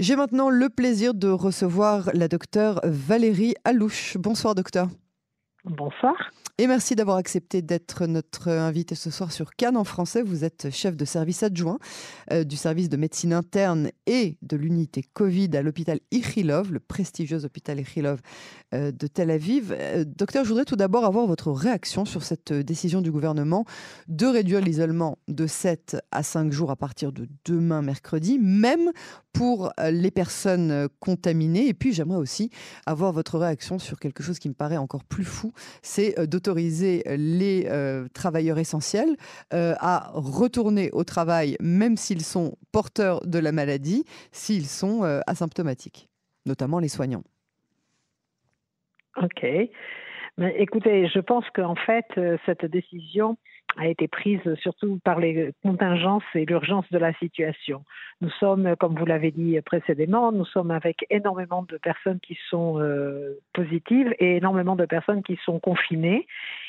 J'ai maintenant le plaisir de recevoir la docteure Valérie Alouche. Bonsoir docteur. Bonsoir. Et merci d'avoir accepté d'être notre invité ce soir sur Cannes en français. Vous êtes chef de service adjoint euh, du service de médecine interne et de l'unité Covid à l'hôpital Ichilov, le prestigieux hôpital Ichilov euh, de Tel Aviv. Euh, docteur, je voudrais tout d'abord avoir votre réaction sur cette décision du gouvernement de réduire l'isolement de 7 à 5 jours à partir de demain mercredi, même pour les personnes contaminées. Et puis j'aimerais aussi avoir votre réaction sur quelque chose qui me paraît encore plus fou, c'est d'autoriser autoriser les euh, travailleurs essentiels euh, à retourner au travail, même s'ils sont porteurs de la maladie, s'ils sont euh, asymptomatiques, notamment les soignants. Ok. Mais écoutez, je pense qu'en fait, cette décision a été prise surtout par les contingences et l'urgence de la situation. Nous sommes, comme vous l'avez dit précédemment, nous sommes avec énormément de personnes qui sont euh, positives et énormément de personnes qui sont confinées.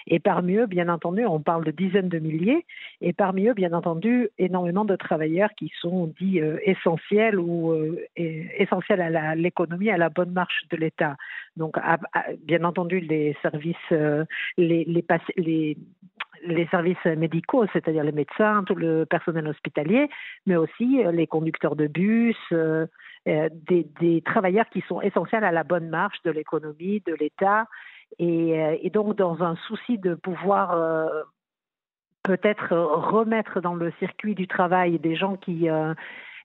Et parmi eux, bien entendu, on parle de dizaines de milliers, et parmi eux, bien entendu, énormément de travailleurs qui sont dits euh, essentiels ou euh, essentiels à l'économie, à, la bonne marche de l'État. Donc, bien entendu, les services, les, les les services médicaux, c'est-à-dire les médecins, tout le personnel hospitalier, mais aussi euh, les conducteurs de bus, euh, euh, des, travailleurs qui sont essentiels à la bonne marche de l'économie, de l'État. Et, donc, dans un souci de pouvoir peut-être remettre dans le circuit du travail des gens qui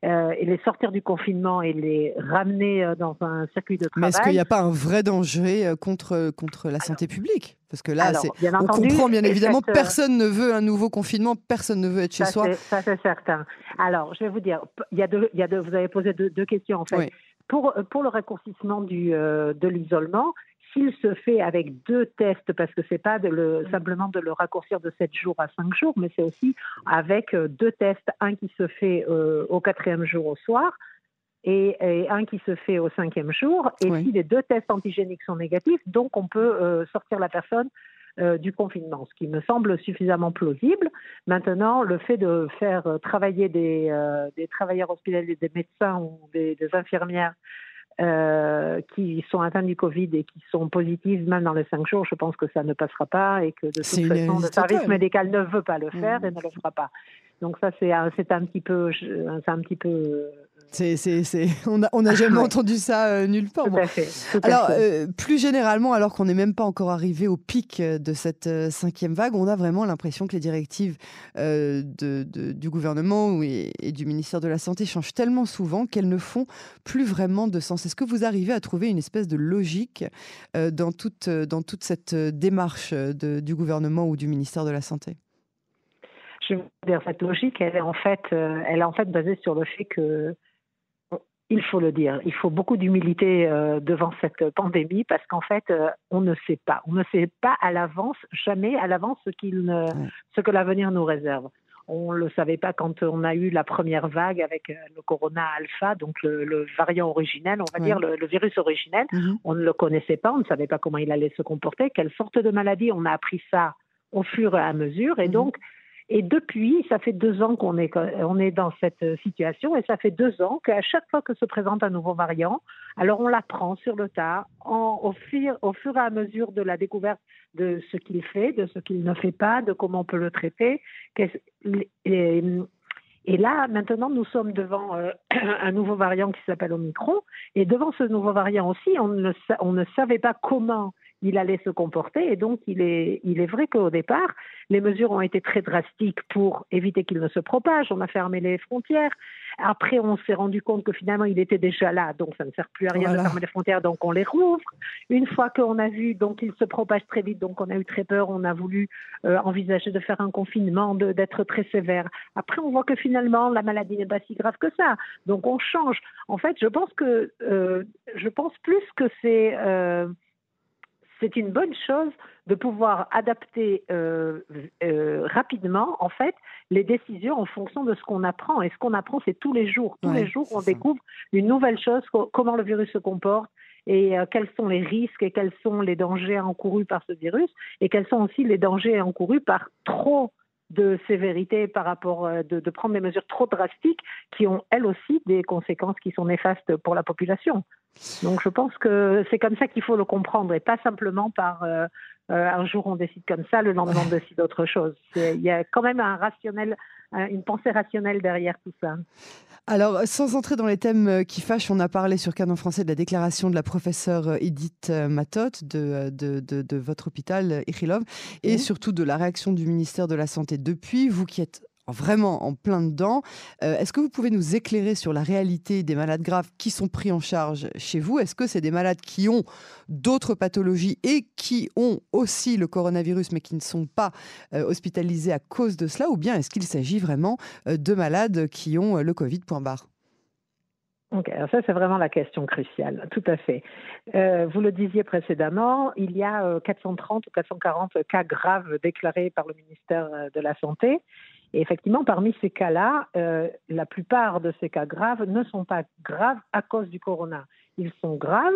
et les sortir du confinement et les ramener euh, dans un circuit de travail. Mais est-ce qu'il n'y a pas un vrai danger euh, contre, contre la santé publique? Parce que là, on comprend bien évidemment, personne ne veut un nouveau confinement, personne ne veut être chez soi. Ça, c'est certain. Alors, je vais vous dire, il y a deux, il y a deux, vous avez posé deux, questions en fait. Pour, pour le raccourcissement du, de l'isolement, s'il se fait avec deux tests, parce que c'est pas de le, simplement de le raccourcir de 7 jours à 5 jours, mais c'est aussi avec euh, deux tests, un qui se fait euh, au quatrième jour au soir et, un qui se fait au cinquième jour. Et si les deux tests antigéniques sont négatifs, donc on peut euh, sortir la personne du confinement, ce qui me semble suffisamment plausible. Maintenant, le fait de faire travailler des, des travailleurs hospitaliers, des médecins ou des infirmières euh, qui sont atteints du Covid et qui sont positives même dans les cinq jours, je pense que ça ne passera pas et que de toute façon, le service médical ne veut pas le faire et ne le fera pas. Donc ça, c'est un, un petit peu, c'est un petit peu c'est, c'est, c'est... On n'a on a jamais entendu ça euh, nulle part. alors, euh, plus généralement, alors qu'on n'est même pas encore arrivé au pic de cette euh, cinquième vague, on a vraiment l'impression que les directives de, de, du gouvernement et, du ministère de la Santé changent tellement souvent qu'elles ne font plus vraiment de sens. Est-ce que vous arrivez à trouver une espèce de logique dans, toute, dans toute cette démarche du gouvernement ou du ministère de la Santé? Dire, cette logique, elle est en fait, elle est en fait basée sur le fait que il faut le dire, il faut beaucoup d'humilité euh, devant cette pandémie parce qu'en fait, euh, on ne sait pas. On ne sait pas à l'avance, jamais à l'avance, ce, qu'il ce que l'avenir nous réserve. On ne le savait pas quand on a eu la première vague avec euh, le corona alpha, donc le, variant originel, on va dire le, virus originel. Mm-hmm. On ne le connaissait pas, on ne savait pas comment il allait se comporter, quelle sorte de maladie. On a appris ça au fur et à mesure. Et mm-hmm. donc, et depuis, ça fait deux ans qu'on est, dans cette situation et ça fait deux ans qu'à chaque fois que se présente un nouveau variant, alors on l'apprend sur le tas au, fur, et à mesure de la découverte de ce qu'il fait, de ce qu'il ne fait pas, de comment on peut le traiter. Et, là, maintenant, nous sommes devant euh, un nouveau variant qui s'appelle Omicron. Et devant ce nouveau variant aussi, on ne savait pas comment il allait se comporter. Et donc, il est, il est vrai qu'au départ, les mesures ont été très drastiques pour éviter qu'il ne se propage. On a fermé les frontières. Après, on s'est rendu compte que finalement, il était déjà là, donc ça ne sert plus à rien de fermer les frontières, donc on les rouvre. Une fois qu'on a vu, donc il se propage très vite, donc on a eu très peur, on a voulu euh, envisager de faire un confinement, d'être très sévère. Après, on voit que finalement, la maladie n'est pas si grave que ça, donc on change. En fait, je pense que, euh, je pense plus que c'est euh, c'est une bonne chose de pouvoir adapter euh, euh, rapidement, en fait, les décisions en fonction de ce qu'on apprend. Et ce qu'on apprend, c'est tous les jours. Tous les jours, on découvre une nouvelle chose, comment le virus se comporte et euh, quels sont les risques et quels sont les dangers encourus par ce virus et quels sont aussi les dangers encourus par trop de sévérité par rapport de, de, prendre des mesures trop drastiques qui ont elles aussi des conséquences qui sont néfastes pour la population. Donc je pense que c'est comme ça qu'il faut le comprendre et pas simplement par euh, un jour on décide comme ça, le lendemain on décide autre chose. Il y a quand même un rationnel, une pensée rationnelle derrière tout ça. Alors, sans entrer dans les thèmes euh, qui fâchent, on a parlé sur Canon français de la déclaration de la professeure euh, Edith Matot de, de, de, votre hôpital, Ichilov, et surtout de la réaction du ministère de la Santé depuis. Vous qui êtes vraiment en plein dedans. Euh, est-ce que vous pouvez nous éclairer sur la réalité des malades graves qui sont pris en charge chez vous? Est-ce que c'est des malades qui ont d'autres pathologies et qui ont aussi le coronavirus mais qui ne sont pas euh, hospitalisés à cause de cela? Ou bien est-ce qu'il s'agit vraiment euh, de malades qui ont le Covid, point barre. Ça c'est vraiment la question cruciale, tout à fait. vous le disiez précédemment, il y a 430 ou 440 cas graves déclarés par le ministère de la Santé et effectivement, parmi ces cas-là, euh, la plupart de ces cas graves ne sont pas graves à cause du corona. Ils sont graves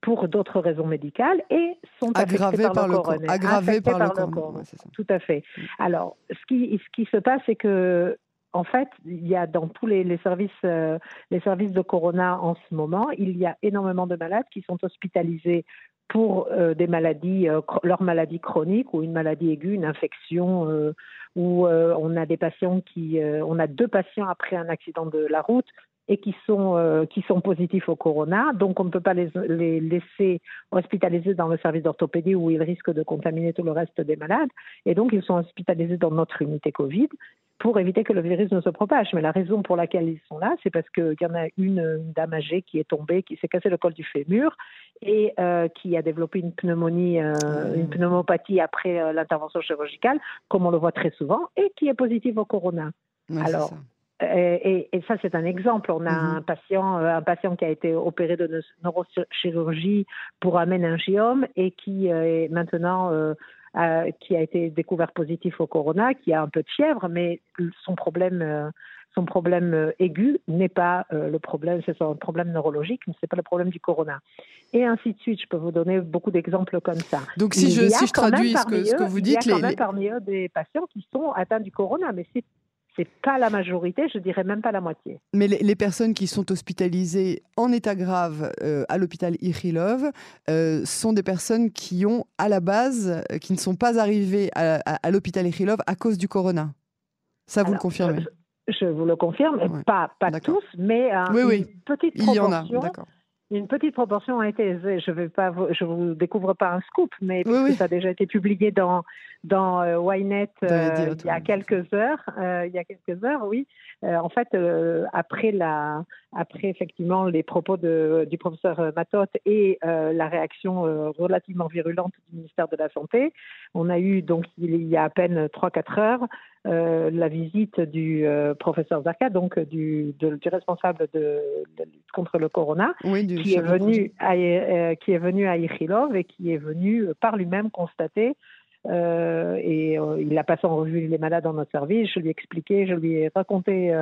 pour d'autres raisons médicales et sont aggravés par, le, corona. Aggravés par, le corona. Tout à fait. Mm. Alors, ce qui, ce qui se passe, c'est que en fait, il y a dans tous les, services, euh, les services de Corona en ce moment, il y a énormément de malades qui sont hospitalisés pour euh, des maladies, euh, leur maladie chronique ou une maladie aiguë, une infection, où on a des patients qui, on a deux patients après un accident de la route et qui sont, qui sont positifs au corona. Donc, on ne peut pas les, les laisser hospitaliser dans le service d'orthopédie où ils risquent de contaminer tout le reste des malades. Et donc, ils sont hospitalisés dans notre unité Covid pour éviter que le virus ne se propage. Mais la raison pour laquelle ils sont là, c'est parce qu'il y en a une, dame âgée qui est tombée, qui s'est cassé le col du fémur et euh, qui a développé une pneumonie, euh, une pneumopathie après euh, l'intervention chirurgicale, comme on le voit très souvent, et qui est positive au corona. Alors, et, ça, c'est un exemple. On a mmh un patient, un patient qui a été opéré de neurochirurgie pour un méningiome et qui est maintenant euh, qui a été découvert positif au corona, qui a un peu de fièvre, mais son problème, euh, son problème euh, aigu n'est pas le problème, c'est son problème neurologique, mais c'est pas le problème du corona. Et ainsi de suite. Je peux vous donner beaucoup d'exemples comme ça. Donc si je, si je traduis ce que, ce que, vous dites, il y a quand même parmi eux des patients qui sont atteints du corona, mais c'est c'est pas la majorité, je dirais même pas la moitié. Mais les, personnes qui sont hospitalisées en état grave euh, à l'hôpital Ichilov euh, sont des personnes qui ont à la base, euh, qui ne sont pas arrivées à, l'hôpital Ichilov à cause du corona. Ça, vous le confirmez je, vous le confirme, pas, pas tous, mais une petite proportion. Il y en a, d'accord une petite proportion a été, je vais pas, je vous découvre pas un scoop, mais ça a déjà été publié dans dans euh, Ynet euh, il y a quelques heures, euh, il y a quelques heures, oui. en fait, après la, après effectivement les propos de, du professeur Matot et la réaction relativement virulente du ministère de la Santé, on a eu donc il y a à peine 3-4 heures euh, la visite du euh, professeur Zarka, donc du, du responsable de, lutte contre le corona, qui, est venu à, euh, qui est venu à Ichilov et qui est venu par lui-même constater et il a passé en revue les malades dans notre service. Je lui ai expliqué, je lui ai raconté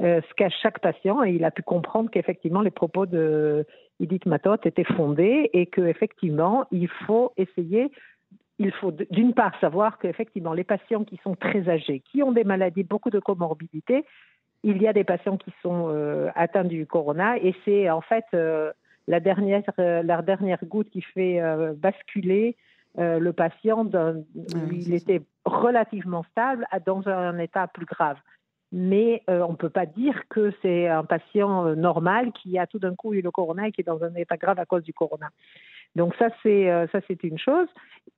ce qu'a chaque patient et il a pu comprendre qu'effectivement les propos de Edith Matot étaient fondés et qu'effectivement il faut essayer il faut d'une part savoir qu'effectivement, les patients qui sont très âgés, qui ont des maladies, beaucoup de comorbidités, il y a des patients qui sont euh, atteints du corona et c'est en fait euh, la, dernière, euh, la dernière goutte qui fait basculer le patient. Ah il était relativement stable dans un état plus grave. Mais on ne peut pas dire que c'est un patient normal qui a tout d'un coup eu le corona et qui est dans un état grave à cause du corona. Donc ça c'est euh, ça c'est une chose.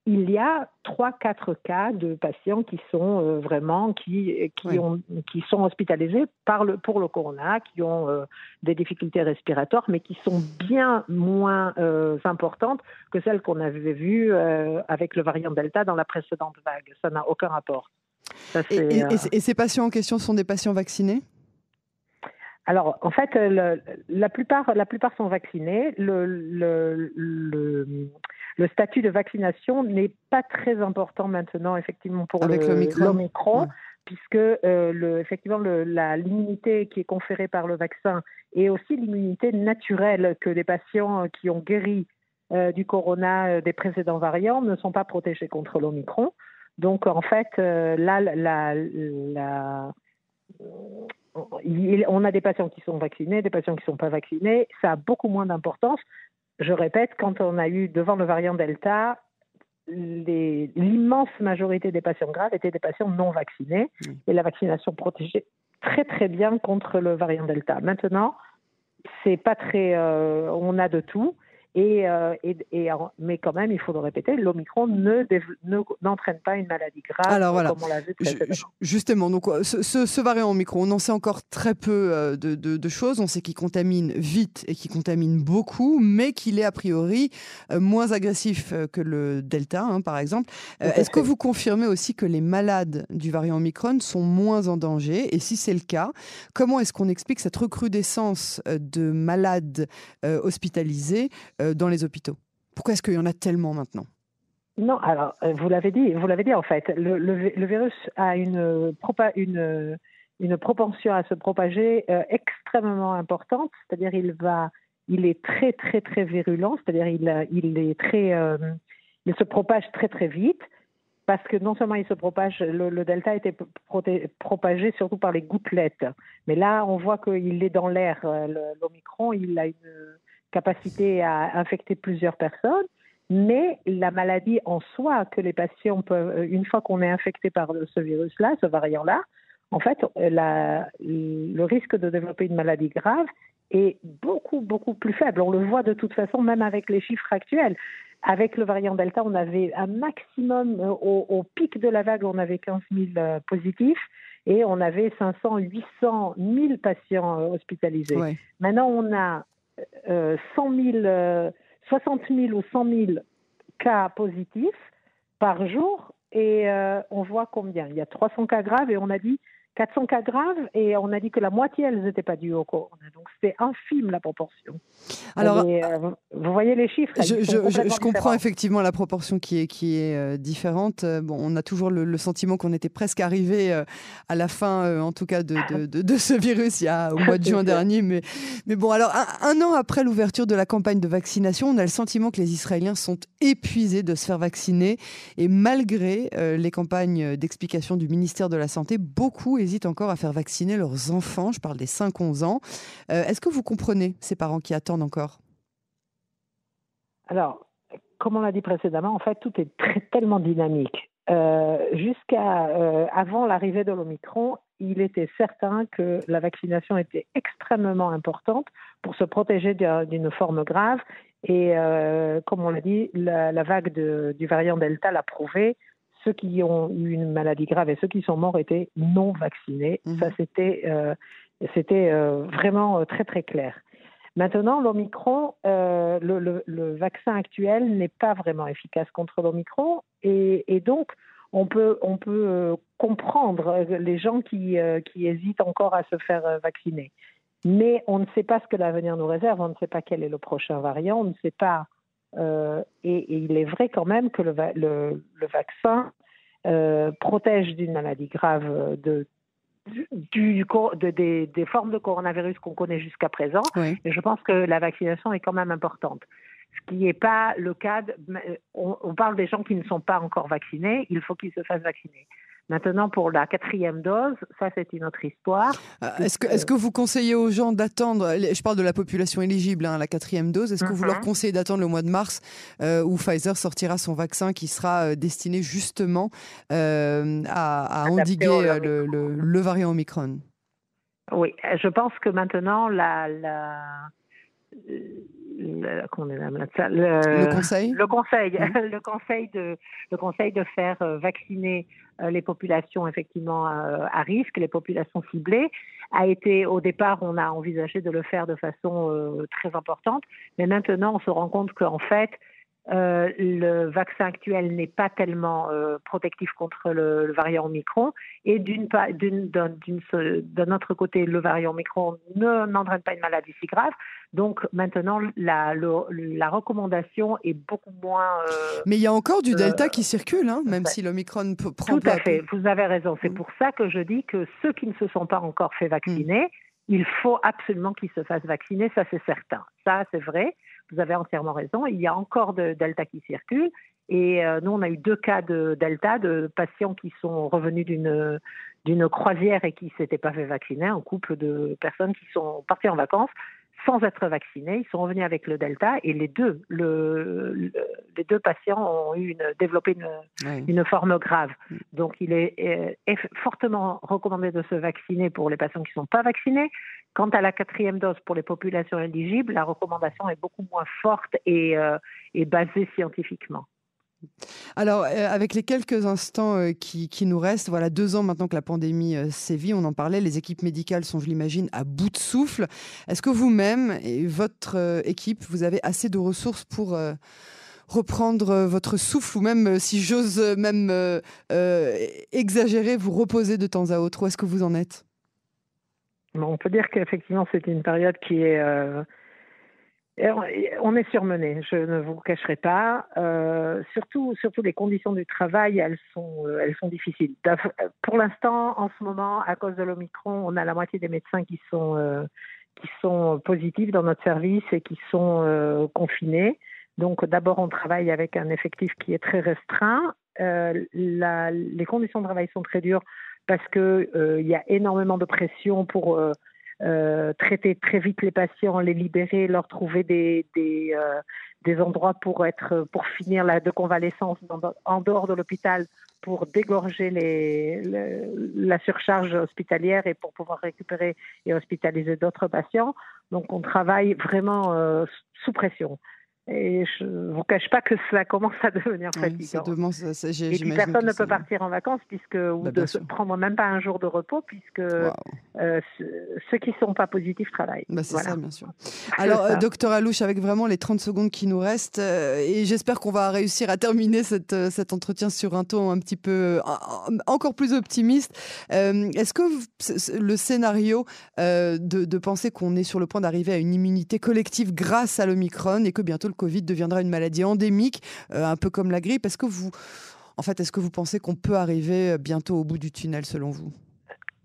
Il y a trois quatre cas de patients qui sont euh, vraiment qui qui ont qui sont hospitalisés par le pour le corona, qui ont euh, des difficultés respiratoires, mais qui sont bien moins importantes que celles qu'on avait vues avec le variant Delta dans la précédente vague. Ça n'a aucun rapport. et ces patients en question sont des patients vaccinés? Alors, en fait, la, plupart, la plupart sont vaccinés. Le, le, statut de vaccination n'est pas très important maintenant, effectivement, pour l'Omicron. Puisque euh, effectivement l'immunité qui est conférée par le vaccin et aussi l'immunité naturelle que les patients qui ont guéri euh, du corona euh, des précédents variants ne sont pas protégés contre l'Omicron. Donc en fait, là, la, on a des patients qui sont vaccinés, des patients qui ne sont pas vaccinés. Ça a beaucoup moins d'importance. Je répète, quand on a eu devant le variant Delta, l'immense majorité des patients graves étaient des patients non vaccinés et la vaccination protégeait très très bien contre le variant Delta. Maintenant, c'est pas très, euh, on a de tout. Et, euh, et, et, mais quand même, il faut le répéter, l'Omicron ne, n'entraîne pas une maladie grave Alors, voilà. comme on l'a vu Justement, donc, ce, ce, variant Omicron, on en sait encore très peu euh, de, de, choses. On sait qu'il contamine vite et qu'il contamine beaucoup, mais qu'il est a priori euh, moins agressif que le Delta, hein, par exemple. est-ce que vous confirmez aussi que les malades du variant Omicron sont moins en danger? Et si c'est le cas, comment est-ce qu'on explique cette recrudescence de malades hospitalisés euh, dans les hôpitaux. Pourquoi est-ce qu'il y en a tellement maintenant? Non, alors euh, vous l'avez dit, vous l'avez dit en fait, le, virus a une, une, propension à se propager euh, extrêmement importante, c'est-à-dire il il est très très très virulent, c'est-à-dire il, il il se propage très très vite. Parce que non seulement il se propage, le, le delta était propagé surtout par les gouttelettes, mais là on voit qu'il est dans l'air, l'omicron, il a une capacité à infecter plusieurs personnes, mais la maladie en soi que les patients peuvent, une fois qu'on est infecté par ce virus-là, ce variant-là, en fait, la, le risque de développer une maladie grave est beaucoup, beaucoup plus faible. On le voit de toute façon, même avec les chiffres actuels. Avec le variant Delta, on avait un maximum, euh, au, pic de la vague, on avait 15 000 euh, positifs et on avait 500, 800, 1000 patients euh, hospitalisés. Maintenant, on a 100 000, 60 000 ou 100 000 cas positifs par jour et euh, on voit combien? Il y a 300 cas graves et on a dit 400 cas graves et on a dit que la moitié, elles n'étaient pas dues au corona. Donc c'est infime la proportion. Alors, euh, vous voyez les chiffres. Je, je, comprends effectivement la proportion qui est, qui est euh, différente. Euh, bon, on a toujours le, sentiment qu'on était presque arrivé à la fin, en tout cas, de, de, de, ce virus il y a, au mois de juin dernier. Mais, mais bon, alors un, an après l'ouverture de la campagne de vaccination, on a le sentiment que les Israéliens sont épuisés de se faire vacciner. Et malgré les campagnes d'explication du ministère de la Santé, beaucoup hésitent encore à faire vacciner leurs enfants. Je parle des 5-11 ans. Euh, est-ce que vous comprenez ces parents qui attendent encore? Alors, comme on l'a dit précédemment, en fait, tout est tellement dynamique. Euh, jusqu'à euh, avant l'arrivée de l'Omicron, il était certain que la vaccination était extrêmement importante pour se protéger d'une forme grave. Et comme on l'a dit, la, vague du variant Delta l'a prouvé ceux qui ont eu une maladie grave et ceux qui sont morts étaient non vaccinés. Mhm. Ça, c'était euh, c'était euh, vraiment euh, très très clair. Maintenant, l'Omicron, le, le, vaccin actuel n'est pas vraiment efficace contre l'Omicron et, et, donc on peut, on peut comprendre les gens qui, qui hésitent encore à se faire vacciner. Mais on ne sait pas ce que l'avenir nous réserve, on ne sait pas quel est le prochain variant, on ne sait pas euh, et, il est vrai quand même que le, le, vaccin protège d'une maladie grave de, du, de, des, des, formes de coronavirus qu'on connaît jusqu'à présent. Et je pense que la vaccination est quand même importante. Ce qui n'est pas le cas. on, on, parle des gens qui ne sont pas encore vaccinés. Il faut qu'ils se fassent vacciner. Maintenant, pour la quatrième dose, ça c'est une autre histoire. Euh, est-ce que, est que, vous conseillez aux gens d'attendre, je parle de la population éligible à hein, la quatrième dose, est-ce que vous leur mhm. conseillez d'attendre le mois de mars euh, où Pfizer sortira son vaccin qui sera euh, destiné justement à, endiguer le, le, variant Omicron? Oui, je pense que maintenant la, la le, le, conseil. le conseil. Le conseil de le conseil de faire euh, vacciner euh, les populations effectivement euh, à risque les populations ciblées a été au départ on a envisagé de le faire de façon très importante. Mais maintenant on se rend compte qu'en fait euh, le vaccin actuel n'est pas tellement euh, protectif contre le, variant Omicron. Et d'un autre côté, le variant Omicron n'entraîne pas une maladie si grave. Donc maintenant, la, la recommandation est beaucoup moins. Euh, Mais il y a encore du Delta qui circule, hein, même si l'Omicron prend Tout à fait, vous avez raison. C'est mm. pour ça que je dis que ceux qui ne se sont pas encore fait vacciner, il faut absolument qu'ils se fassent vacciner, ça c'est certain. Ça c'est vrai, vous avez entièrement raison. Il y a encore de Delta qui circulent. Et euh, nous, on a eu deux cas de Delta, de patients qui sont revenus d'une d'une croisière et qui s'étaient pas fait vacciner, un couple de personnes qui sont parties en vacances sans être vaccinés. Ils sont revenus avec le Delta et les deux, le, les deux patients ont eu une, développé une, une forme grave. Mm. Donc, il est, est, fortement recommandé de se vacciner pour les patients qui ne sont pas vaccinés. Quant à la quatrième dose pour les populations éligibles, la recommandation est beaucoup moins forte et, euh, et basée scientifiquement. Alors, euh, avec les quelques instants euh, qui, nous restent, voilà deux ans maintenant que la pandémie euh, sévit, on en parlait, les équipes médicales sont, je l'imagine, à bout de souffle. Est-ce que vous-même et votre équipe, vous avez assez de ressources pour reprendre votre souffle ou même, si j'ose même exagérer, vous reposer de temps à autre? Où est-ce que vous en êtes? On peut dire qu'effectivement, c'est une période qui est on est surmené, je ne vous cacherai pas. Euh, surtout, surtout les conditions du travail, elles sont, euh, difficiles. Pour l'instant, en ce moment, à cause de l'Omicron, on a la moitié des médecins qui sont, euh, qui sont positifs dans notre service et qui sont confinés. Donc, d'abord, on travaille avec un effectif qui est très restreint. les conditions de travail sont très dures parce qu'il il y a énormément de pression pour euh, traiter très vite les patients, les libérer, leur trouver des, des, euh, endroits pour, être, pour finir la de convalescence en dehors de l'hôpital pour dégorger les, la surcharge hospitalière et pour pouvoir récupérer et hospitaliser d'autres patients. Donc on travaille vraiment euh, sous pression. Et je ne vous cache pas que ça commence à devenir fatigant. et puis personne ne peut partir en vacances puisque ou bah, de se prendre même pas un jour de repos puisque euh, ceux qui ne sont pas positifs travaillent. Bah, c'est ça, bien sûr. Alors, euh, docteur Alouche, avec vraiment les 30 secondes qui nous restent, euh, et j'espère qu'on va réussir à terminer cette, cet entretien sur un ton un petit peu encore plus optimiste. Est-ce que le scénario de, de penser qu'on est sur le point d'arriver à une immunité collective grâce à l'Omicron et que bientôt le Covid deviendra une maladie endémique, euh, un peu comme la grippe. Est-ce que vous, en fait, est-ce que vous pensez qu'on peut arriver euh, bientôt au bout du tunnel, selon vous?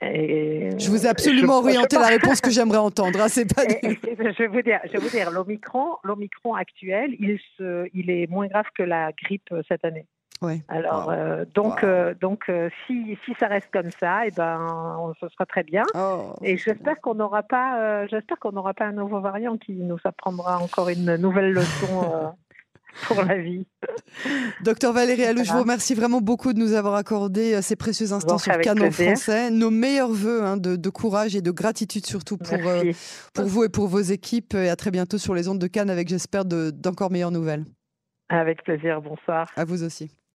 Je vous ai absolument orienté la réponse que j'aimerais entendre. Hein, c'est pas. je vais vous dire, je vais vous dire, l'omicron, l'omicron actuel, il, se, il est moins grave que la grippe euh, cette année. Alors euh, donc euh, donc euh, si, si ça reste comme ça, et eh ben ce sera très bien. Oh, et j'espère qu'on n'aura pas j'espère qu'on n'aura pas un nouveau variant qui nous apprendra encore une nouvelle leçon. pour la vie. Docteur Valérie Alou, je vous remercie vraiment beaucoup de nous avoir accordé ces précieux instants sur Canon français. Nos meilleurs voeux hein, de, courage et de gratitude surtout pour, pour vous et pour vos équipes. Et à très bientôt sur les ondes de Cannes avec, j'espère, d'encore meilleures nouvelles. Avec plaisir. Bonsoir. À vous aussi.